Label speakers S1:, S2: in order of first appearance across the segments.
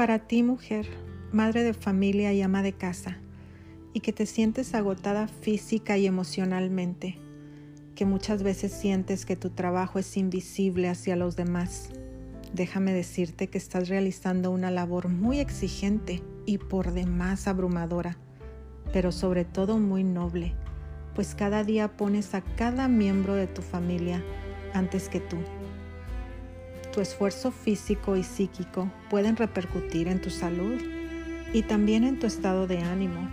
S1: Para ti, mujer, madre de familia y ama de casa, y que te sientes agotada física y emocionalmente, que muchas veces sientes que tu trabajo es invisible hacia los demás. Déjame decirte que estás realizando una labor muy exigente y por demás abrumadora, pero sobre todo muy noble, pues cada día pones a cada miembro de tu familia antes que tú. Tu esfuerzo físico y psíquico pueden repercutir en tu salud y también en tu estado de ánimo.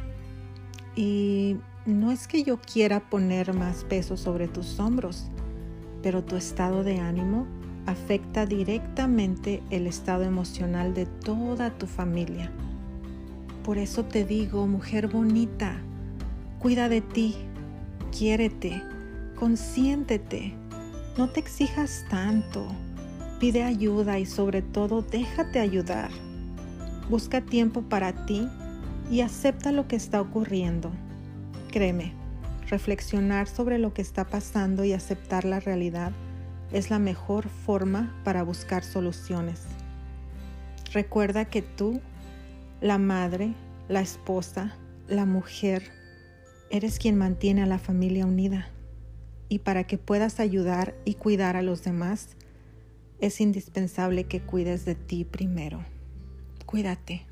S1: Y no es que yo quiera poner más peso sobre tus hombros, pero tu estado de ánimo afecta directamente el estado emocional de toda tu familia. Por eso te digo, mujer bonita, cuida de ti, quiérete, consiéntete, no te exijas tanto, pide ayuda y sobre todo déjate ayudar. Busca tiempo para ti y acepta lo que está ocurriendo. Créeme, reflexionar sobre lo que está pasando y aceptar la realidad es la mejor forma para buscar soluciones. Recuerda que tú, la madre, la esposa, la mujer, eres quien mantiene a la familia unida. Y para que puedas ayudar y cuidar a los demás, es indispensable que cuides de ti primero. Cuídate.